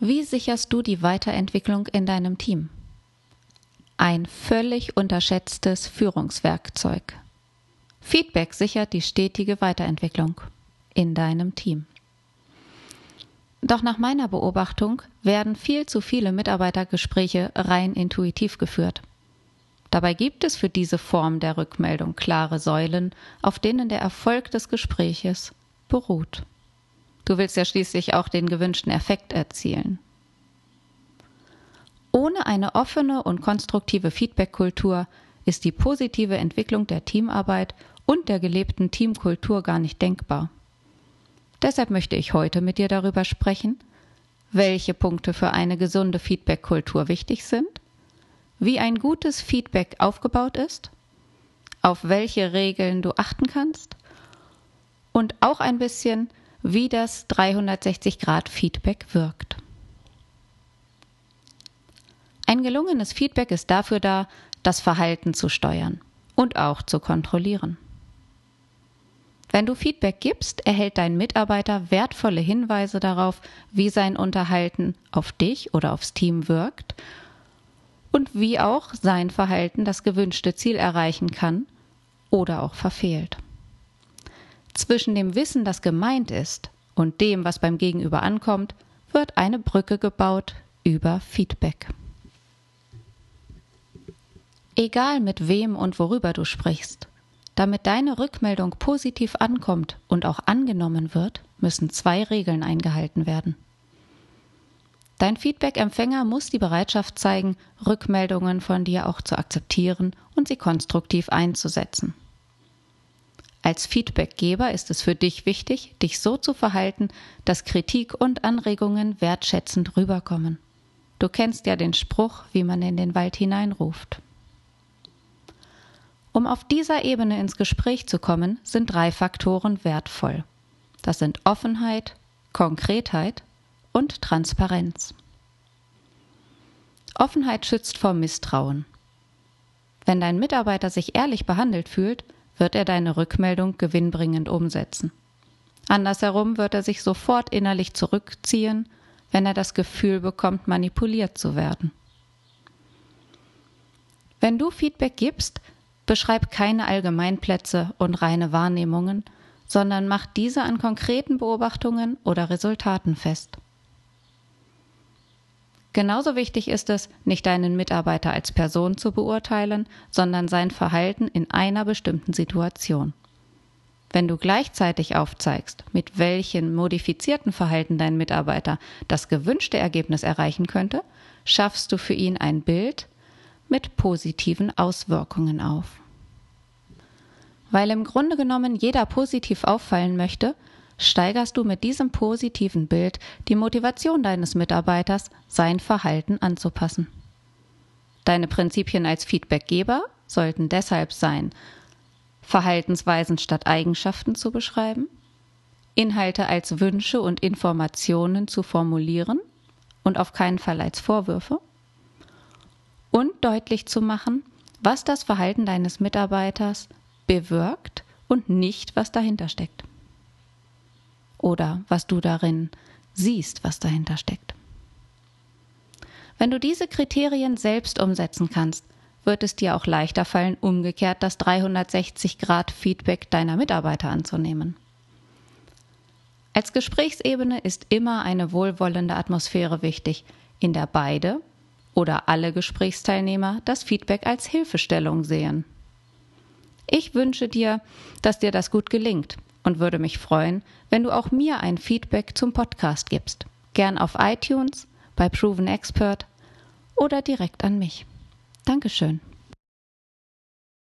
Wie sicherst du die Weiterentwicklung in deinem Team? Ein völlig unterschätztes Führungswerkzeug. Feedback sichert die stetige Weiterentwicklung in deinem Team. Doch nach meiner Beobachtung werden viel zu viele Mitarbeitergespräche rein intuitiv geführt. Dabei gibt es für diese Form der Rückmeldung klare Säulen, auf denen der Erfolg des Gespräches beruht. Du willst ja schließlich auch den gewünschten Effekt erzielen. Ohne eine offene und konstruktive Feedback-Kultur ist die positive Entwicklung der Teamarbeit und der gelebten Teamkultur gar nicht denkbar. Deshalb möchte ich heute mit dir darüber sprechen, welche Punkte für eine gesunde Feedback-Kultur wichtig sind, wie ein gutes Feedback aufgebaut ist, auf welche Regeln du achten kannst und auch ein bisschen, wie das 360-Grad-Feedback wirkt. Ein gelungenes Feedback ist dafür da, das Verhalten zu steuern und auch zu kontrollieren. Wenn du Feedback gibst, erhält dein Mitarbeiter wertvolle Hinweise darauf, wie sein Unterhalten auf dich oder aufs Team wirkt und wie auch sein Verhalten das gewünschte Ziel erreichen kann oder auch verfehlt. Zwischen dem Wissen, das gemeint ist, und dem, was beim Gegenüber ankommt, wird eine Brücke gebaut über Feedback. Egal mit wem und worüber du sprichst, damit deine Rückmeldung positiv ankommt und auch angenommen wird, müssen zwei Regeln eingehalten werden. Dein Feedback-Empfänger muss die Bereitschaft zeigen, Rückmeldungen von dir auch zu akzeptieren und sie konstruktiv einzusetzen. Als Feedbackgeber ist es für dich wichtig, dich so zu verhalten, dass Kritik und Anregungen wertschätzend rüberkommen. Du kennst ja den Spruch, wie man in den Wald hineinruft. Um auf dieser Ebene ins Gespräch zu kommen, sind drei Faktoren wertvoll. Das sind Offenheit, Konkretheit und Transparenz. Offenheit schützt vor Misstrauen. Wenn dein Mitarbeiter sich ehrlich behandelt fühlt, wird er deine Rückmeldung gewinnbringend umsetzen. Andersherum wird er sich sofort innerlich zurückziehen, wenn er das Gefühl bekommt, manipuliert zu werden. Wenn du Feedback gibst, beschreib keine Allgemeinplätze und reine Wahrnehmungen, sondern mach diese an konkreten Beobachtungen oder Resultaten fest. Genauso wichtig ist es, nicht deinen Mitarbeiter als Person zu beurteilen, sondern sein Verhalten in einer bestimmten Situation. Wenn du gleichzeitig aufzeigst, mit welchen modifizierten Verhalten dein Mitarbeiter das gewünschte Ergebnis erreichen könnte, schaffst du für ihn ein Bild mit positiven Auswirkungen auf. Weil im Grunde genommen jeder positiv auffallen möchte, steigerst du mit diesem positiven Bild die Motivation deines Mitarbeiters, sein Verhalten anzupassen. Deine Prinzipien als Feedbackgeber sollten deshalb sein, Verhaltensweisen statt Eigenschaften zu beschreiben, Inhalte als Wünsche und Informationen zu formulieren und auf keinen Fall als Vorwürfe und deutlich zu machen, was das Verhalten deines Mitarbeiters bewirkt und nicht, was dahinter steckt oder was du darin siehst, was dahinter steckt. Wenn du diese Kriterien selbst umsetzen kannst, wird es dir auch leichter fallen, umgekehrt das 360-Grad-Feedback deiner Mitarbeiter anzunehmen. Als Gesprächsebene ist immer eine wohlwollende Atmosphäre wichtig, in der beide oder alle Gesprächsteilnehmer das Feedback als Hilfestellung sehen. Ich wünsche dir, dass dir das gut gelingt und würde mich freuen, wenn du auch mir ein Feedback zum Podcast gibst. Gern auf iTunes, bei Proven Expert oder direkt an mich. Dankeschön.